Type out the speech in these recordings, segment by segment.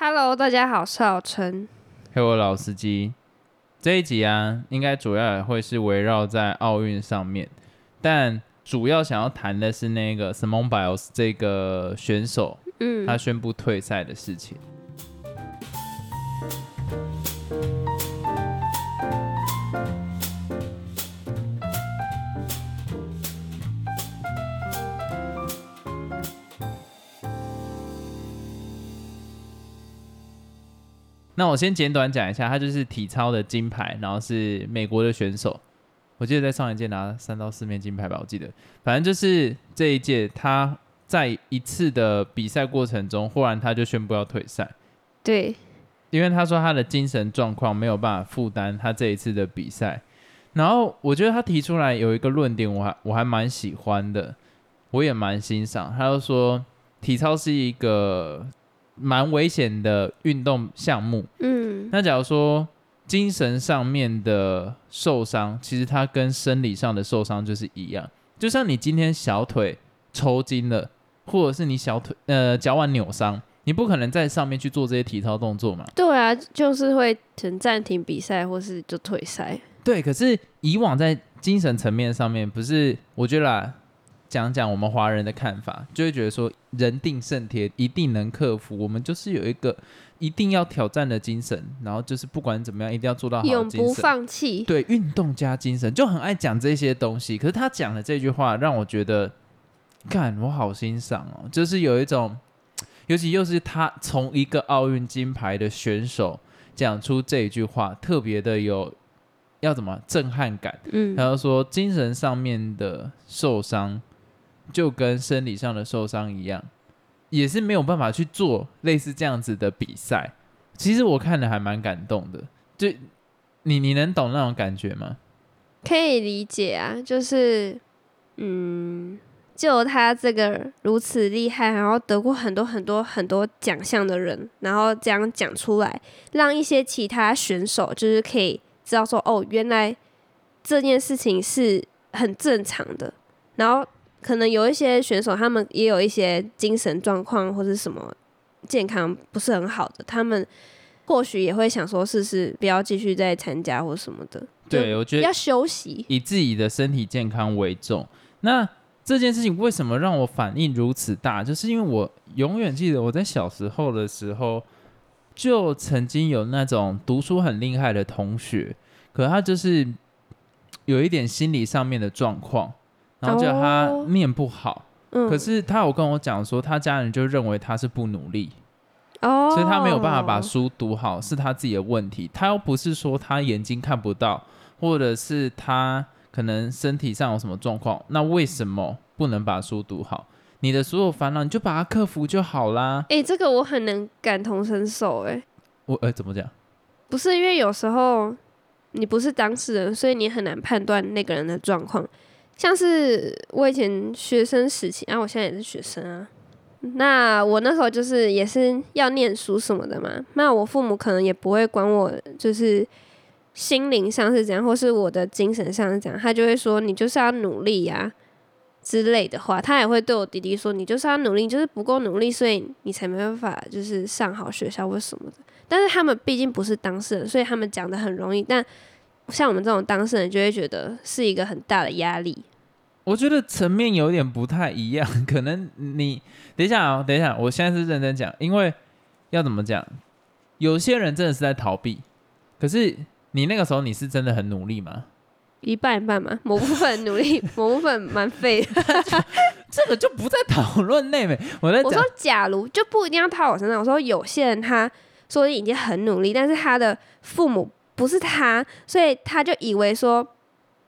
Hello，大家好，我是老陈。嘿，我老司机。这一集啊，应该主要也会是围绕在奥运上面，但主要想要谈的是那个 Simone Biles 这个选手，嗯，他宣布退赛的事情。我先简短讲一下，他就是体操的金牌，然后是美国的选手，我记得在上一届拿三到四面金牌吧，我记得，反正就是这一届他在一次的比赛过程中，忽然他就宣布要退赛，对，因为他说他的精神状况没有办法负担他这一次的比赛，然后我觉得他提出来有一个论点，我还我还蛮喜欢的，我也蛮欣赏，他就说体操是一个。蛮危险的运动项目。嗯，那假如说精神上面的受伤，其实它跟生理上的受伤就是一样。就像你今天小腿抽筋了，或者是你小腿呃脚腕扭伤，你不可能在上面去做这些体操动作嘛？对啊，就是会停暂停比赛，或是就退赛。对，可是以往在精神层面上面，不是我觉得啦。讲讲我们华人的看法，就会觉得说人定胜天，一定能克服。我们就是有一个一定要挑战的精神，然后就是不管怎么样，一定要做到好永不放弃。对，运动加精神，就很爱讲这些东西。可是他讲的这句话，让我觉得，看我好欣赏哦，就是有一种，尤其又是他从一个奥运金牌的选手讲出这一句话，特别的有要怎么震撼感。嗯，他就说精神上面的受伤。就跟生理上的受伤一样，也是没有办法去做类似这样子的比赛。其实我看的还蛮感动的，就你你能懂那种感觉吗？可以理解啊，就是嗯，就他这个如此厉害，然后得过很多很多很多奖项的人，然后这样讲出来，让一些其他选手就是可以知道说，哦，原来这件事情是很正常的，然后。可能有一些选手，他们也有一些精神状况或者什么健康不是很好的，他们或许也会想说，试试不要继续再参加或什么的。对，我觉得要休息，以自己的身体健康为重。那这件事情为什么让我反应如此大？就是因为我永远记得我在小时候的时候，就曾经有那种读书很厉害的同学，可他就是有一点心理上面的状况。然后叫他念不好，可是他有跟我讲说，他家人就认为他是不努力，哦，所以他没有办法把书读好，是他自己的问题。他又不是说他眼睛看不到，或者是他可能身体上有什么状况，那为什么不能把书读好？你的所有烦恼你就把它克服就好啦。哎，这个我很能感同身受，哎，我呃怎么讲？不是因为有时候你不是当事人，所以你很难判断那个人的状况。像是我以前学生时期，然后我现在也是学生啊。那我那时候就是也是要念书什么的嘛。那我父母可能也不会管我，就是心灵上是怎样，或是我的精神上是怎样，他就会说你就是要努力呀之类的话。他也会对我弟弟说，你就是要努力，就是不够努力，所以你才没办法就是上好学校或什么的。但是他们毕竟不是当事人，所以他们讲的很容易，但。像我们这种当事人就会觉得是一个很大的压力。我觉得层面有点不太一样，可能你等一下啊，等一下，我现在是认真讲，因为要怎么讲，有些人真的是在逃避，可是你那个时候你是真的很努力吗？一半一半嘛，某部分努力，某部分蛮废的。这个就不在讨论内面。我在我说，假如就不一定要套我身上。我说有些人他说已经很努力，但是他的父母。不是他，所以他就以为说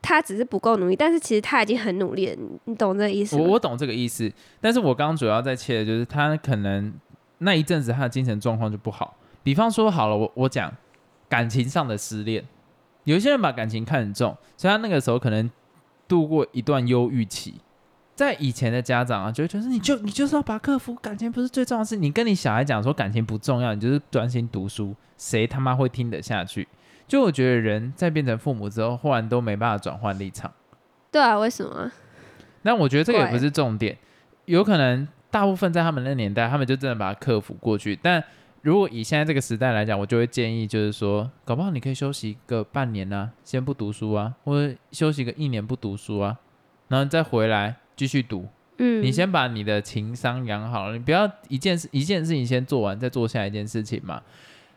他只是不够努力，但是其实他已经很努力了。你懂这个意思？我我懂这个意思，但是我刚刚主要在切的就是他可能那一阵子他的精神状况就不好。比方说好了，我我讲感情上的失恋，有些人把感情看很重，所以他那个时候可能度过一段忧郁期。在以前的家长啊，就觉得你就你就是要把克服感情不是最重要的事，你跟你小孩讲说感情不重要，你就是专心读书，谁他妈会听得下去？就我觉得人在变成父母之后，忽然都没办法转换立场。对啊，为什么？那我觉得这个也不是重点，有可能大部分在他们那年代，他们就真的把它克服过去。但如果以现在这个时代来讲，我就会建议，就是说，搞不好你可以休息个半年啊，先不读书啊，或者休息个一年不读书啊，然后再回来继续读。嗯，你先把你的情商养好了，你不要一件事一件事情先做完，再做下一件事情嘛。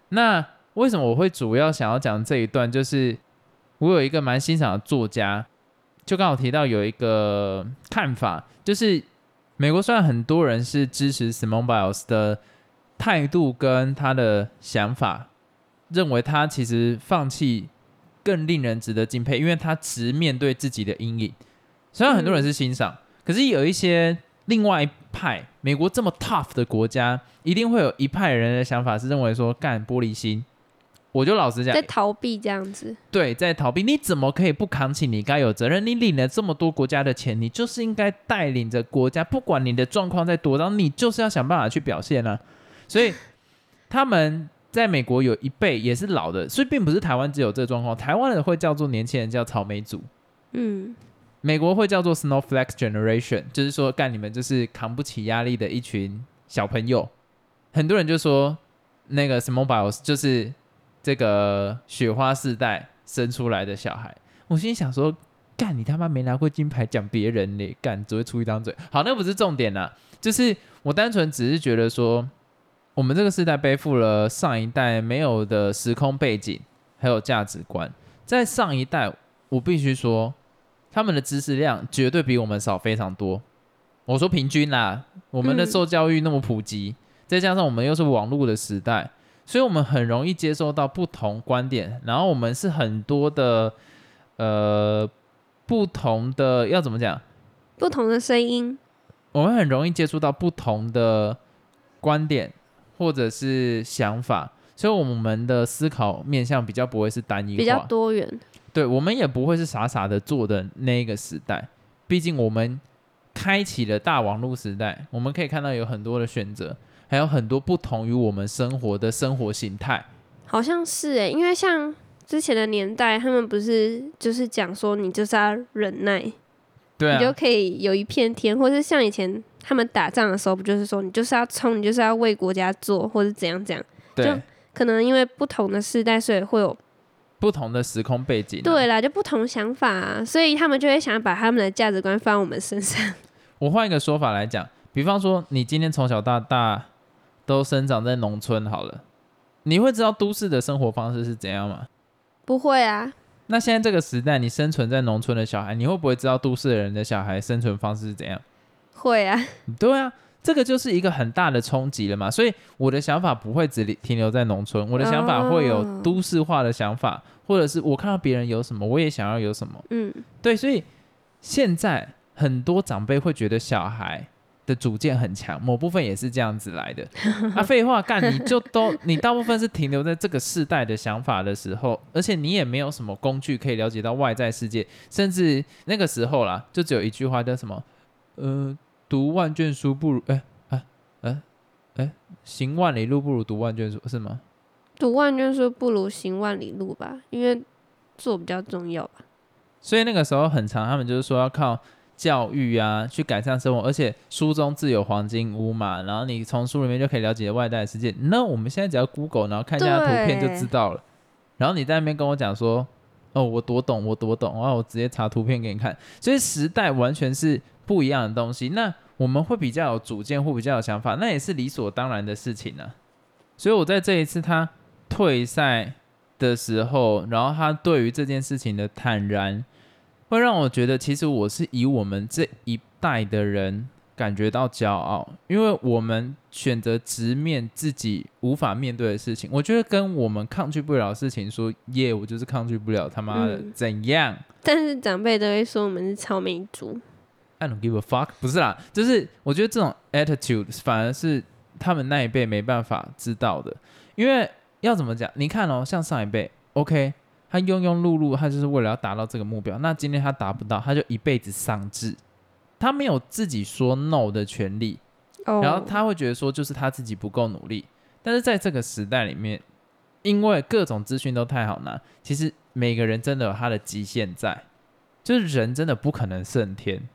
那为什么我会主要想要讲这一段？就是我有一个蛮欣赏的作家，就刚好提到有一个看法，就是美国虽然很多人是支持 Simone Biles 的态度跟他的想法，认为他其实放弃更令人值得敬佩，因为他直面对自己的阴影。虽然很多人是欣赏。可是有一些另外一派，美国这么 tough 的国家，一定会有一派人的想法是认为说干玻璃心。我就老实讲，在逃避这样子。对，在逃避。你怎么可以不扛起你该有责任？你领了这么多国家的钱，你就是应该带领着国家，不管你的状况在多糟，你就是要想办法去表现啊。所以他们在美国有一辈也是老的，所以并不是台湾只有这个状况。台湾人会叫做年轻人叫草莓族，嗯。美国会叫做 Snowflake Generation，就是说干你们就是扛不起压力的一群小朋友。很多人就说那个 Simone Biles 就是这个雪花世代生出来的小孩。我心想说，干你他妈没拿过金牌讲别人嘞，干只会出一张嘴。好，那不是重点啦，就是我单纯只是觉得说，我们这个世代背负了上一代没有的时空背景，还有价值观。在上一代，我必须说。他们的知识量绝对比我们少非常多。我说平均啦，我们的受教育那么普及，再加上我们又是网络的时代，所以我们很容易接收到不同观点。然后我们是很多的呃不同的要怎么讲？不同的声音，我们很容易接触到不同的观点或者是想法，所以我们的思考面向比较不会是单一，比较多元。对我们也不会是傻傻的做的那一个时代，毕竟我们开启了大网络时代，我们可以看到有很多的选择，还有很多不同于我们生活的生活形态。好像是诶，因为像之前的年代，他们不是就是讲说你就是要忍耐，对，你就可以有一片天，或是像以前他们打仗的时候，不就是说你就是要冲，你就是要为国家做，或者怎样怎样？就，可能因为不同的时代，所以会有。不同的时空背景，对啦，就不同想法，啊所以他们就会想把他们的价值观放我们身上。我换一个说法来讲，比方说，你今天从小到大都生长在农村，好了，你会知道都市的生活方式是怎样吗？不会啊。那现在这个时代，你生存在农村的小孩，你会不会知道都市的人的小孩生存方式是怎样？会啊。对啊。这个就是一个很大的冲击了嘛，所以我的想法不会只停留在农村，我的想法会有都市化的想法，或者是我看到别人有什么，我也想要有什么。嗯，对，所以现在很多长辈会觉得小孩的主见很强，某部分也是这样子来的。啊，废话，干你就都 你大部分是停留在这个世代的想法的时候，而且你也没有什么工具可以了解到外在世界，甚至那个时候啦，就只有一句话叫什么，呃。读万卷书不如哎哎哎哎，行万里路不如读万卷书是吗？读万卷书不如行万里路吧，因为做比较重要吧。所以那个时候很长，他们就是说要靠教育啊去改善生活，而且书中自有黄金屋嘛，然后你从书里面就可以了解外在世界。那我们现在只要 Google，然后看一下图片就知道了。然后你在那边跟我讲说，哦，我多懂，我多懂，然后我直接查图片给你看。所以时代完全是不一样的东西。那我们会比较有主见，或比较有想法，那也是理所当然的事情呢。所以我在这一次他退赛的时候，然后他对于这件事情的坦然，会让我觉得，其实我是以我们这一代的人感觉到骄傲，因为我们选择直面自己无法面对的事情。我觉得跟我们抗拒不了的事情说耶，我就是抗拒不了他妈的怎样。但是长辈都会说我们是草莓族。I don't give a fuck，不是啦，就是我觉得这种 attitude 反而是他们那一辈没办法知道的，因为要怎么讲？你看哦，像上一辈，OK，他庸庸碌碌，他就是为了要达到这个目标。那今天他达不到，他就一辈子丧志，他没有自己说 no 的权利，然后他会觉得说就是他自己不够努力。但是在这个时代里面，因为各种资讯都太好拿，其实每个人真的有他的极限在，就是人真的不可能胜天。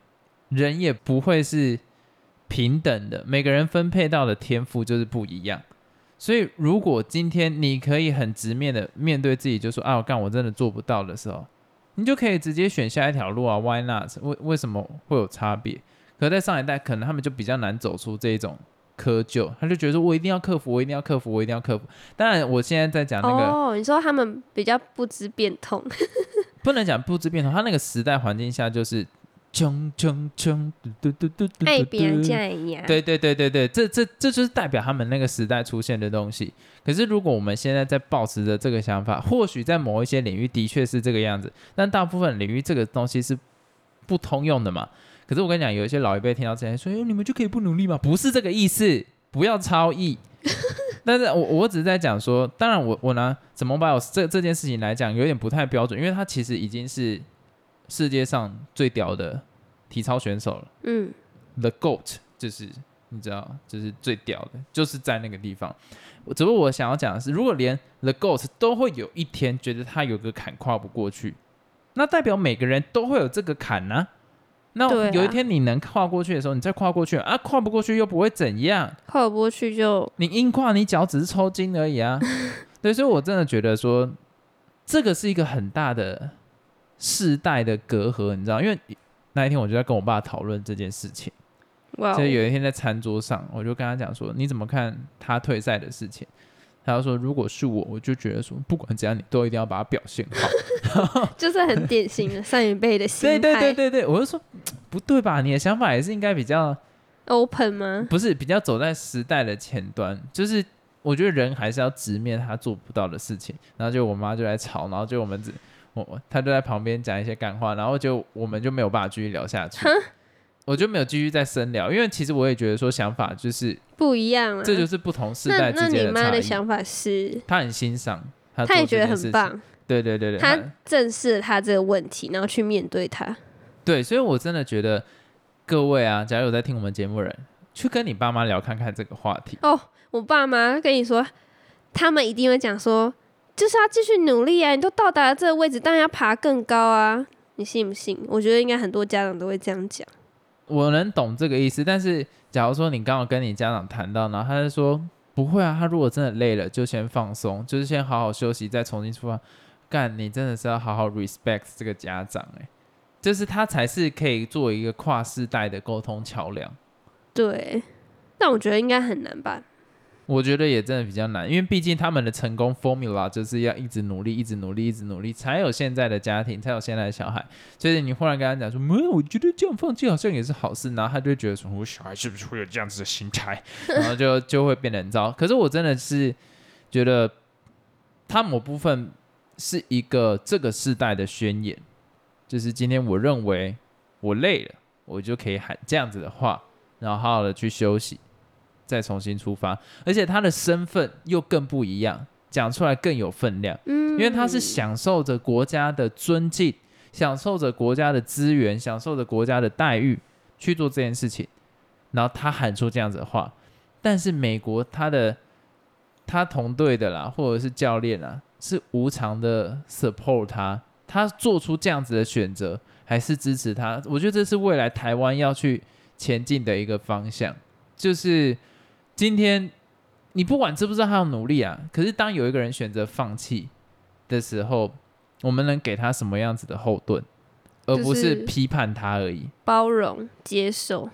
人也不会是平等的，每个人分配到的天赋就是不一样，所以如果今天你可以很直面的面对自己，就说啊，我干我真的做不到的时候，你就可以直接选下一条路啊，Why not？为为什么会有差别？可在上一代，可能他们就比较难走出这一种窠臼，他就觉得说我一定要克服，我一定要克服，我一定要克服。当然，我现在在讲那个，哦，你说他们比较不知变通，不能讲不知变通，他那个时代环境下就是。锵锵锵，嘟嘟嘟嘟，爱别人家一样。对对对对对，这这这就是代表他们那个时代出现的东西。可是如果我们现在在保持着这个想法，或许在某一些领域的确是这个样子，但大部分领域这个东西是不通用的嘛。可是我跟你讲，有一些老一辈听到这些说：“哎，你们就可以不努力吗？”不是这个意思，不要超意。但是我我只是在讲说，当然我我拿怎么把我这这件事情来讲，有点不太标准，因为它其实已经是。世界上最屌的体操选手了，嗯，The Goat 就是你知道，就是最屌的，就是在那个地方。只不过我想要讲的是，如果连 The Goat 都会有一天觉得他有个坎跨不过去，那代表每个人都会有这个坎呢。那有一天你能跨过去的时候，你再跨过去啊，跨不过去又不会怎样，跨不过去就你硬跨，你脚只是抽筋而已啊。对，所以我真的觉得说，这个是一个很大的。世代的隔阂，你知道？因为那一天我就在跟我爸讨论这件事情。哇！所以有一天在餐桌上，我就跟他讲说：“你怎么看他退赛的事情？”他就说：“如果是我，我就觉得说，不管怎样，你都一定要把它表现好。” 就是很典型的上一辈的心态。对对对对对，我就说不对吧？你的想法也是应该比较 open 吗？不是，比较走在时代的前端。就是我觉得人还是要直面他做不到的事情。然后就我妈就来吵，然后就我们只。我他就在旁边讲一些干话，然后就我们就没有办法继续聊下去，我就没有继续再深聊，因为其实我也觉得说想法就是不一样，这就是不同世代之间的想法是？他很欣赏，他也觉得很棒。对对对对，他正视他这个问题，然后去面对他。对，所以我真的觉得各位啊，假如有在听我们节目人，去跟你爸妈聊看看这个话题。哦，我爸妈跟你说，他们一定会讲说。就是要继续努力啊！你都到达了这个位置，当然要爬更高啊！你信不信？我觉得应该很多家长都会这样讲。我能懂这个意思，但是假如说你刚好跟你家长谈到，然后他就说不会啊，他如果真的累了，就先放松，就是先好好休息，再重新出发。干，你真的是要好好 respect 这个家长哎，就是他才是可以做一个跨世代的沟通桥梁。对，但我觉得应该很难吧。我觉得也真的比较难，因为毕竟他们的成功 formula 就是要一直努力，一直努力，一直努力，才有现在的家庭，才有现在的小孩。所以你忽然跟他讲说，没有，我觉得这样放弃好像也是好事，然后他就觉得说，我小孩是不是会有这样子的心态，然后就就会变得很糟。可是我真的是觉得，他某部分是一个这个时代的宣言，就是今天我认为我累了，我就可以喊这样子的话，然后好好的去休息。再重新出发，而且他的身份又更不一样，讲出来更有分量。嗯，因为他是享受着国家的尊敬，享受着国家的资源，享受着国家的待遇去做这件事情，然后他喊出这样子的话。但是美国他的他同队的啦，或者是教练啊，是无偿的 support 他，他做出这样子的选择，还是支持他。我觉得这是未来台湾要去前进的一个方向，就是。今天你不管知不知道他要努力啊，可是当有一个人选择放弃的时候，我们能给他什么样子的后盾，而不是批判他而已。包容、接受。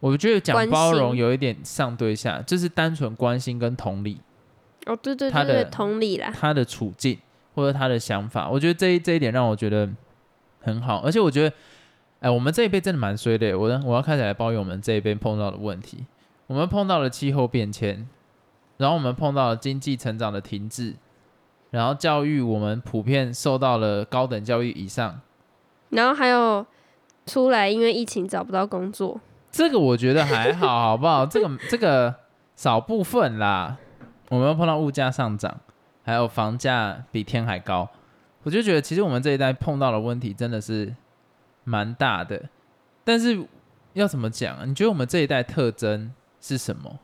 我觉得讲包容有一点上对下，就是单纯关心跟同理。哦，对对对，他的同理啦，他的处境或者他的想法，我觉得这一这一点让我觉得很好。而且我觉得，哎，我们这一辈真的蛮衰的。我我要开始来抱怨我们这一辈碰到的问题。我们碰到了气候变迁，然后我们碰到了经济成长的停滞，然后教育我们普遍受到了高等教育以上，然后还有出来因为疫情找不到工作，这个我觉得还好，好不好？这个这个少部分啦。我们碰到物价上涨，还有房价比天还高，我就觉得其实我们这一代碰到的问题真的是蛮大的。但是要怎么讲？你觉得我们这一代特征？是什么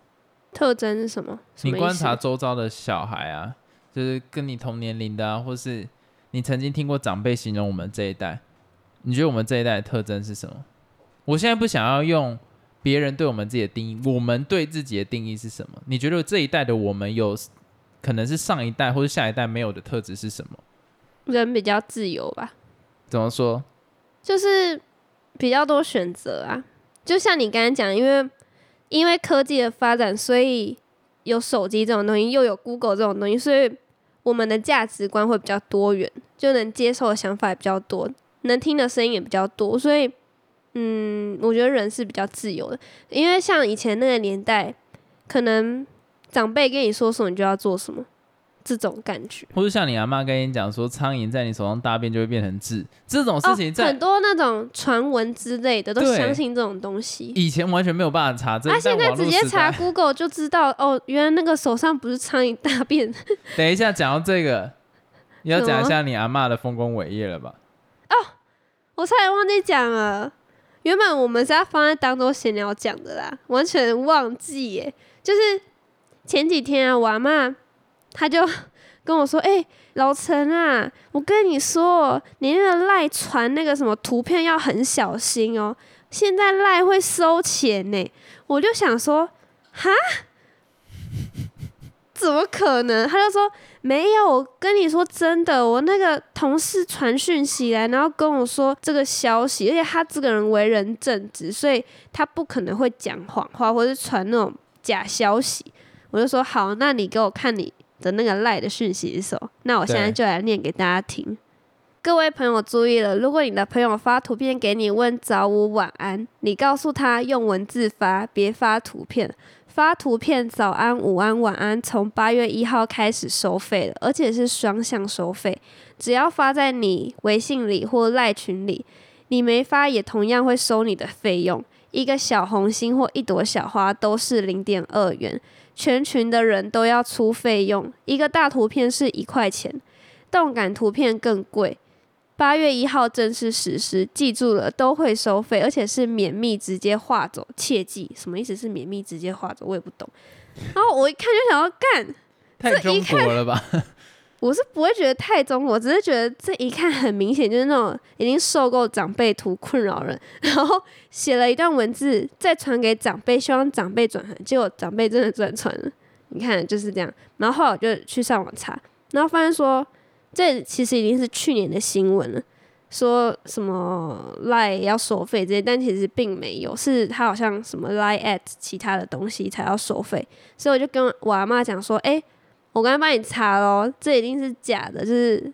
特征？是什么？你观察周遭的小孩啊，就是跟你同年龄的啊，或是你曾经听过长辈形容我们这一代，你觉得我们这一代的特征是什么？我现在不想要用别人对我们自己的定义，我们对自己的定义是什么？你觉得这一代的我们有可能是上一代或者下一代没有的特质是什么？人比较自由吧，怎么说？就是比较多选择啊。就像你刚才讲，因为因为科技的发展，所以有手机这种东西，又有 Google 这种东西，所以我们的价值观会比较多元，就能接受的想法也比较多，能听的声音也比较多。所以，嗯，我觉得人是比较自由的。因为像以前那个年代，可能长辈跟你说什么，你就要做什么。这种感觉，或者像你阿妈跟你讲说，苍蝇在你手上大便就会变成痣，这种事情在很多那种传闻之类的都相信这种东西。以前完全没有办法查，他现在直接查 Google 就知道哦，原来那个手上不是苍蝇大便。等一下讲到这个，你要讲一下你阿妈的丰功伟业了吧？哦，我差点忘记讲了，原本我们是要放在当中闲聊讲的啦，完全忘记耶。就是前几天啊，我阿妈。他就 跟我说：“哎，老陈啊，我跟你说，你那个赖传那个什么图片要很小心哦。现在赖会收钱呢。”我就想说：“哈，怎么可能？”他就说：“没有，我跟你说真的，我那个同事传讯息来，然后跟我说这个消息，而且他这个人为人正直，所以他不可能会讲谎话或者传那种假消息。”我就说：“好，那你给我看你。”的那个赖的讯息是什么？那我现在就来念给大家听。各位朋友注意了，如果你的朋友发图片给你问早午晚安，你告诉他用文字发，别发图片。发图片早安、午安、晚安，从八月一号开始收费了，而且是双向收费。只要发在你微信里或赖群里，你没发也同样会收你的费用。一个小红心或一朵小花都是零点二元。全群的人都要出费用，一个大图片是一块钱，动感图片更贵。八月一号正式实施，记住了都会收费，而且是免密直接划走，切记什么意思？是免密直接划走，我也不懂。然后我一看就想要干，太中国了吧？我是不会觉得太中国，只是觉得这一看很明显就是那种已经受够长辈图困扰人，然后写了一段文字再传给长辈，希望长辈转传，结果长辈真的转传了。你看就是这样，然后后来我就去上网查，然后发现说这其实已经是去年的新闻了，说什么 lie 要收费这些，但其实并没有，是他好像什么 lie at 其他的东西才要收费，所以我就跟我阿妈讲说，哎。我刚才帮你查咯，这一定是假的，就是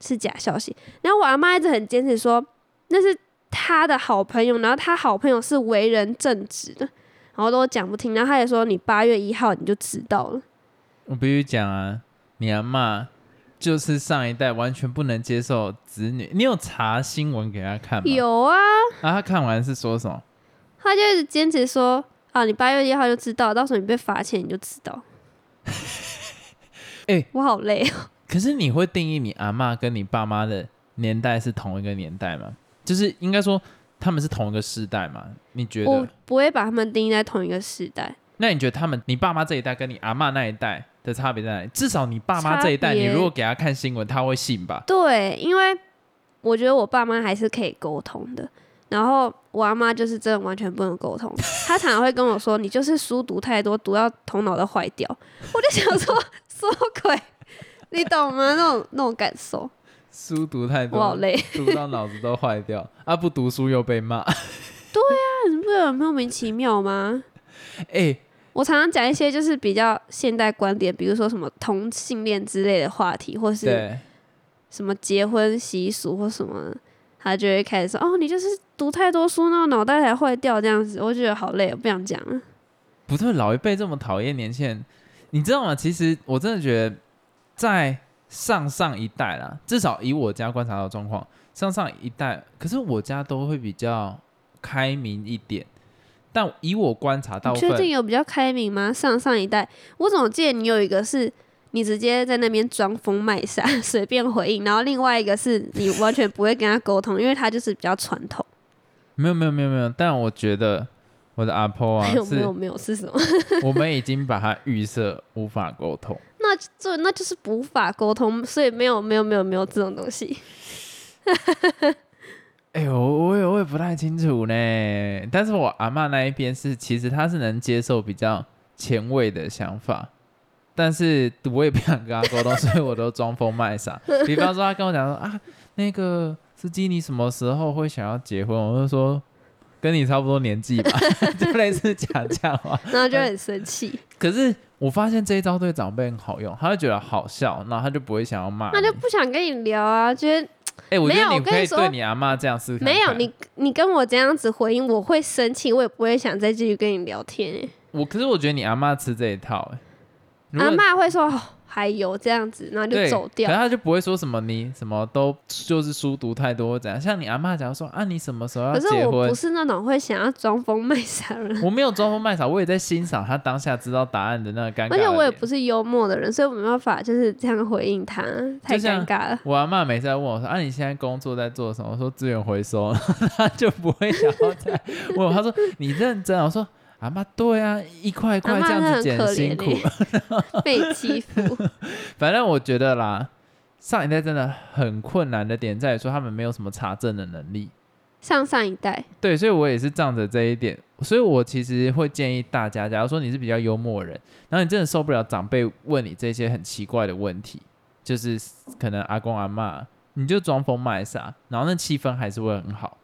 是假消息。然后我阿妈一直很坚持说那是他的好朋友，然后他好朋友是为人正直的，然后都讲不听。然后他也说你八月一号你就知道了。我必须讲啊，你阿妈就是上一代完全不能接受子女。你有查新闻给他看吗？有啊。然后他看完是说什么？他就一直坚持说啊，你八月一号就知道，到时候你被罚钱你就知道。哎，我好累哦。可是你会定义你阿妈跟你爸妈的年代是同一个年代吗？就是应该说他们是同一个世代吗？你觉得？我不会把他们定义在同一个世代。那你觉得他们，你爸妈这一代跟你阿妈那一代的差别在哪里？至少你爸妈这一代，你如果给他看新闻，他会信吧？对，因为我觉得我爸妈还是可以沟通的。然后我阿妈就是真的完全不能沟通，她常常会跟我说：“你就是书读太多，读到头脑都坏掉。”我就想说。什么鬼？你懂吗？那种那种感受。书读太多，我好累，读到脑子都坏掉。啊，不读书又被骂。对啊，你不觉得莫名其妙吗？哎，我常常讲一些就是比较现代观点，比如说什么同性恋之类的话题，或是什么结婚习俗或什么，他就会开始说：“哦，你就是读太多书，那脑袋才坏掉这样子。”我觉得好累，我不想讲了。不对，老一辈这么讨厌年轻人。你知道吗？其实我真的觉得，在上上一代啦，至少以我家观察到状况，上上一代，可是我家都会比较开明一点。但以我观察到，确定有比较开明吗？上上一代，我怎么记得你有一个是你直接在那边装疯卖傻，随便回应，然后另外一个是你完全不会跟他沟通，因为他就是比较传统。没有没有没有没有，但我觉得。我的阿婆啊，没有没有没有是什么？我们已经把它预设无法沟通。那这那就是无法沟通，所以没有没有没有没有这种东西。哎呦，我也我也不太清楚呢。但是我阿嬷那一边是，其实她是能接受比较前卫的想法，但是我也不想跟她沟通，所以我都装疯卖傻。比方说，她跟我讲说啊，那个司机你什么时候会想要结婚？我就说跟你差不多年纪吧，就类似讲这样话。然后就很生气，可是我发现这一招对长辈很好用，他会觉得好笑，然后他就不会想要骂你。那就不想跟你聊啊，觉得哎、我觉得你可以对你阿妈这样试看没有你，你跟我这样子回应，我会生气，我也不会想再继续跟你聊天、欸。我可是我觉得你阿妈吃这一套、哎，阿妈会说、哦、还有这样子，然后就，走掉可是。他就不会说什么你什么都就是书读太多或怎样。像你阿妈讲说啊，你什么时候要可是结婚我不？是那种会想要装疯卖傻的人，我没有装疯卖傻，我也在欣赏他当下知道答案的那个尴尬而且我也不是幽默的人，所以我没办法就是这样回应他，太尴尬了。我阿妈每次在问我说：“啊，你现在工作在做什么？”我说资源回收，他就不会想要再问我。他说：“你认真啊？”我说：“阿妈，对啊，一块一块这样子捡真的很辛苦。怜 被欺负，反正我觉得啦，上一代真的很困难的点在于说他们没有什么查证的能力。上上一代对，所以我也是仗着这一点，所以我其实会建议大家，假如说你是比较幽默的人，然后你真的受不了长辈问你这些很奇怪的问题，就是可能阿公阿妈，你就装疯卖傻，然后那气氛还是会很好。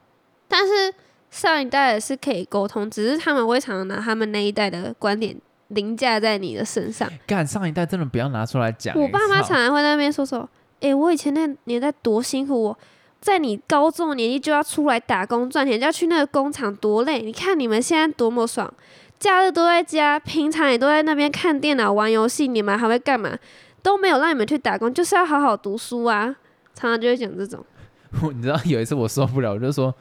但是上一代是可以沟通，只是他们会常常拿他们那一代的观点凌驾在你的身上。干上一代真的不要拿出来讲、我爸妈常常会在那边说说：“诶，我以前那年代多辛苦，我在你高中的年纪就要出来打工赚钱，就要去那个工厂多累。你看你们现在多么爽，假日都在家，平常也都在那边看电脑玩游戏，你们还会干嘛？都没有让你们去打工，就是要好好读书啊。”常常就会讲这种，你知道有一次我受不了，我就说。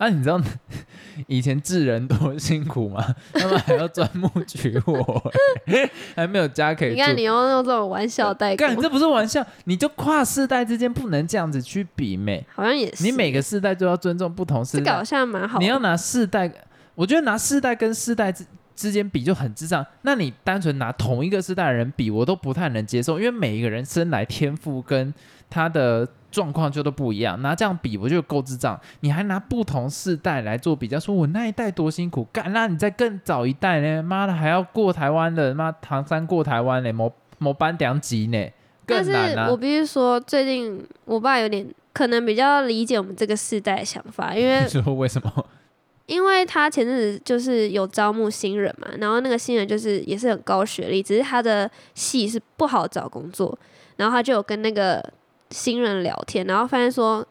啊，你知道 以前智人多辛苦吗？他们还要钻木取火、还没有家可以住。你看你用用这种玩笑带过，干，这不是玩笑，你就跨世代之间不能这样子去比美。好像也是。你每个世代都要尊重不同世代这个好。像蛮好，你要拿世代，我觉得拿世代跟世代之之间比就很智障。那你单纯拿同一个世代的人比，我都不太能接受，因为每一个人生来天赋跟他的状况就都不一样。拿这样比，不就够智障。你还拿不同世代来做比较，说我那一代多辛苦，干，那你在更早一代呢？妈的，还要过台湾的，妈唐山过台湾呢，某某班两级呢，但是更难啊我。必须说，最近我爸有点可能比较理解我们这个世代的想法，因为 你说为什么？因为他前阵子就是有招募新人嘛，然后那个新人就是也是很高学历，只是他的系是不好找工作，然后他就有跟那个新人聊天，然后发现说，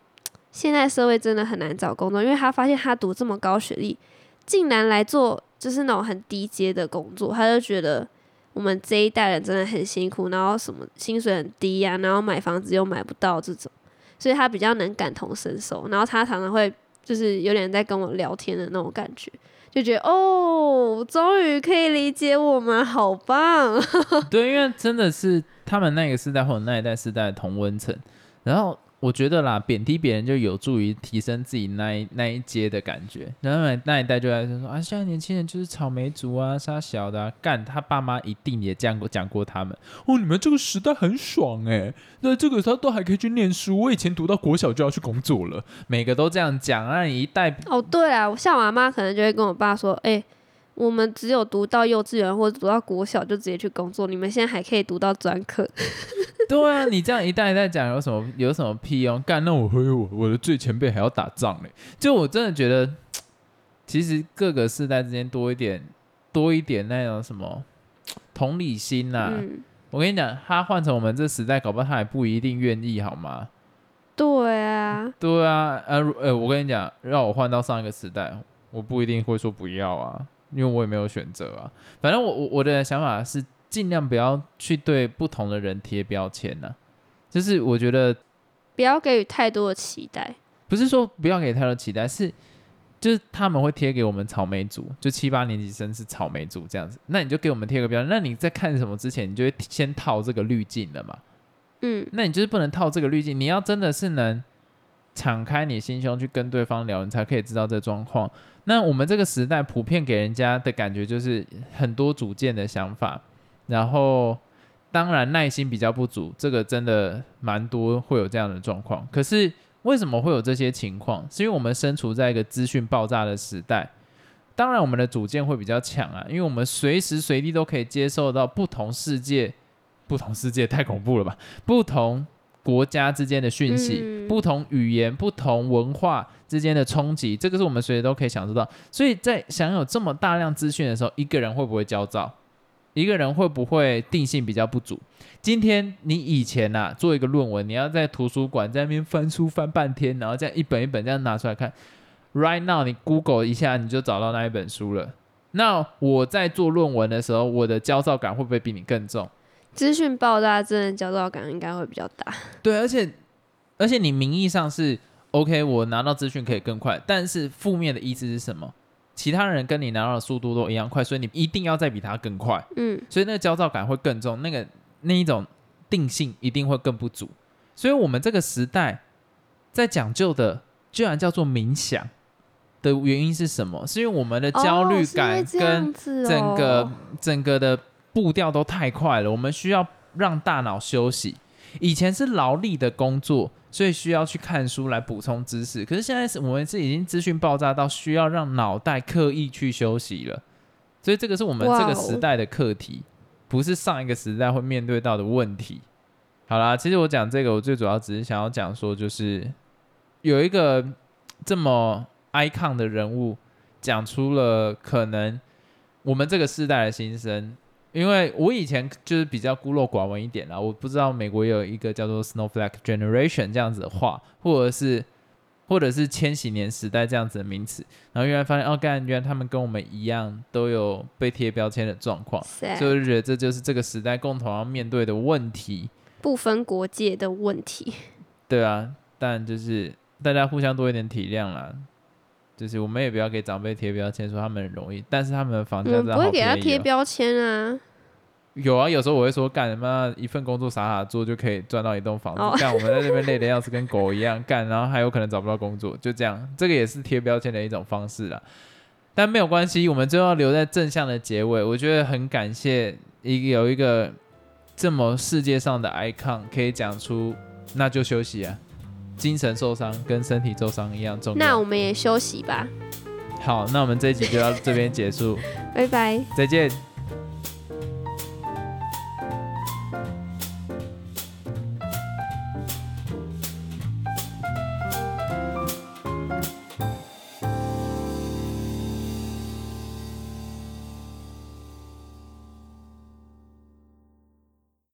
现在社会真的很难找工作，因为他发现他读这么高学历，竟然来做就是那种很低阶的工作，他就觉得我们这一代人真的很辛苦，然后什么薪水很低呀、然后买房子又买不到这种，所以他比较能感同身受，然后他常常会就是有点在跟我聊天的那种感觉，就觉得哦，终于可以理解我们，好棒！对，因为真的是他们那个时代或者那一代时代的同温层，然后我觉得啦，贬低别人就有助于提升自己那一那一阶的感觉。然后那那一代就在说啊，现在年轻人就是草莓族啊，杀小的、啊，干他爸妈一定也讲过讲过他们。哦，你们这个时代很爽哎、那这个时候都还可以去念书，我以前读到国小就要去工作了，每个都这样讲，那你一代哦，对啊，像我阿妈可能就会跟我爸说，哎、我们只有读到幼稚园或者读到国小就直接去工作，你们现在还可以读到专科。对啊，你这样一代一代讲有什么有什么屁用？干，那我和我我的最前辈还要打仗嘞。就我真的觉得，其实各个世代之间多一点多一点那种什么同理心呐、嗯，我跟你讲，他换成我们这时代，搞不好他也不一定愿意，好吗？对啊，对啊，呃如呃，我跟你讲，让我换到上一个时代，我不一定会说不要啊，因为我也没有选择啊。反正我我我的想法是，尽量不要去对不同的人贴标签呐、就是我觉得不要给予太多的期待。不是说不要给太多期待，是就是他们会贴给我们草莓组，就七八年级生是草莓组这样子，那你就给我们贴个标签，那你在看什么之前，你就会先套这个滤镜了嘛？嗯，那你就是不能套这个滤镜，你要真的是能敞开你心胸去跟对方聊，你才可以知道这状况。那我们这个时代普遍给人家的感觉就是很多主见的想法，然后当然耐心比较不足，这个真的蛮多会有这样的状况。可是为什么会有这些情况？是因为我们身处在一个资讯爆炸的时代。当然，我们的主见会比较强啊，因为我们随时随地都可以接受到不同世界、不同世界太恐怖了吧？不同国家之间的讯息、嗯不同语言、不同文化之间的冲击，这个是我们随时都可以享受到。所以在享有这么大量资讯的时候，一个人会不会焦躁？一个人会不会定性比较不足？今天你以前呐、做一个论文，你要在图书馆在那边翻书翻半天，然后这样一本一本这样拿出来看。Right now，你 Google 一下你就找到那一本书了。那我在做论文的时候，我的焦躁感会不会比你更重？资讯爆炸，真的焦躁感应该会比较大。对，而且而且你名义上是 OK，我拿到资讯可以更快，但是负面的意思是什么？其他人跟你拿到的速度都一样快，所以你一定要再比他更快。嗯，所以那个焦躁感会更重，那个那一种定性一定会更不足。所以我们这个时代在讲究的，居然叫做冥想的原因是什么？是因为我们的焦虑感跟整个、哦整个的步调都太快了，我们需要让大脑休息。以前是劳力的工作，所以需要去看书来补充知识。可是现在是我们是已经资讯爆炸到需要让脑袋刻意去休息了，所以这个是我们这个时代的课题，不是上一个时代会面对到的问题。好啦，其实我讲这个，我最主要只是想要讲说，就是有一个这么 icon 的人物，讲出了可能我们这个世代的心声。因为我以前就是比较孤陋寡闻一点啦，我不知道美国有一个叫做 Snowflake Generation 这样子的话，或者是或者是千禧年时代这样子的名词，然后原来发现哦，干，原来他们跟我们一样都有被贴标签的状况，所以我就觉得这就是这个时代共同要面对的问题。不分国界的问题。对啊，但就是大家互相多一点体谅啦。就是我们也不要给长辈贴标签，说他们很容易，但是他们的房我价真的好们不会给他贴标签啊。有啊，有时候我会说，干他妈一份工作傻傻做就可以赚到一栋房子，哦、我们在这边累的要死，跟狗一样干，然后还有可能找不到工作，就这样，这个也是贴标签的一种方式啦。但没有关系，我们最后留在正向的结尾。我觉得很感谢一个有一个这么世界上的 icon 可以讲出，那就休息啊，精神受伤跟身体受伤一样重要。那我们也休息吧，好，那我们这一集就到这边结束，拜拜。再见。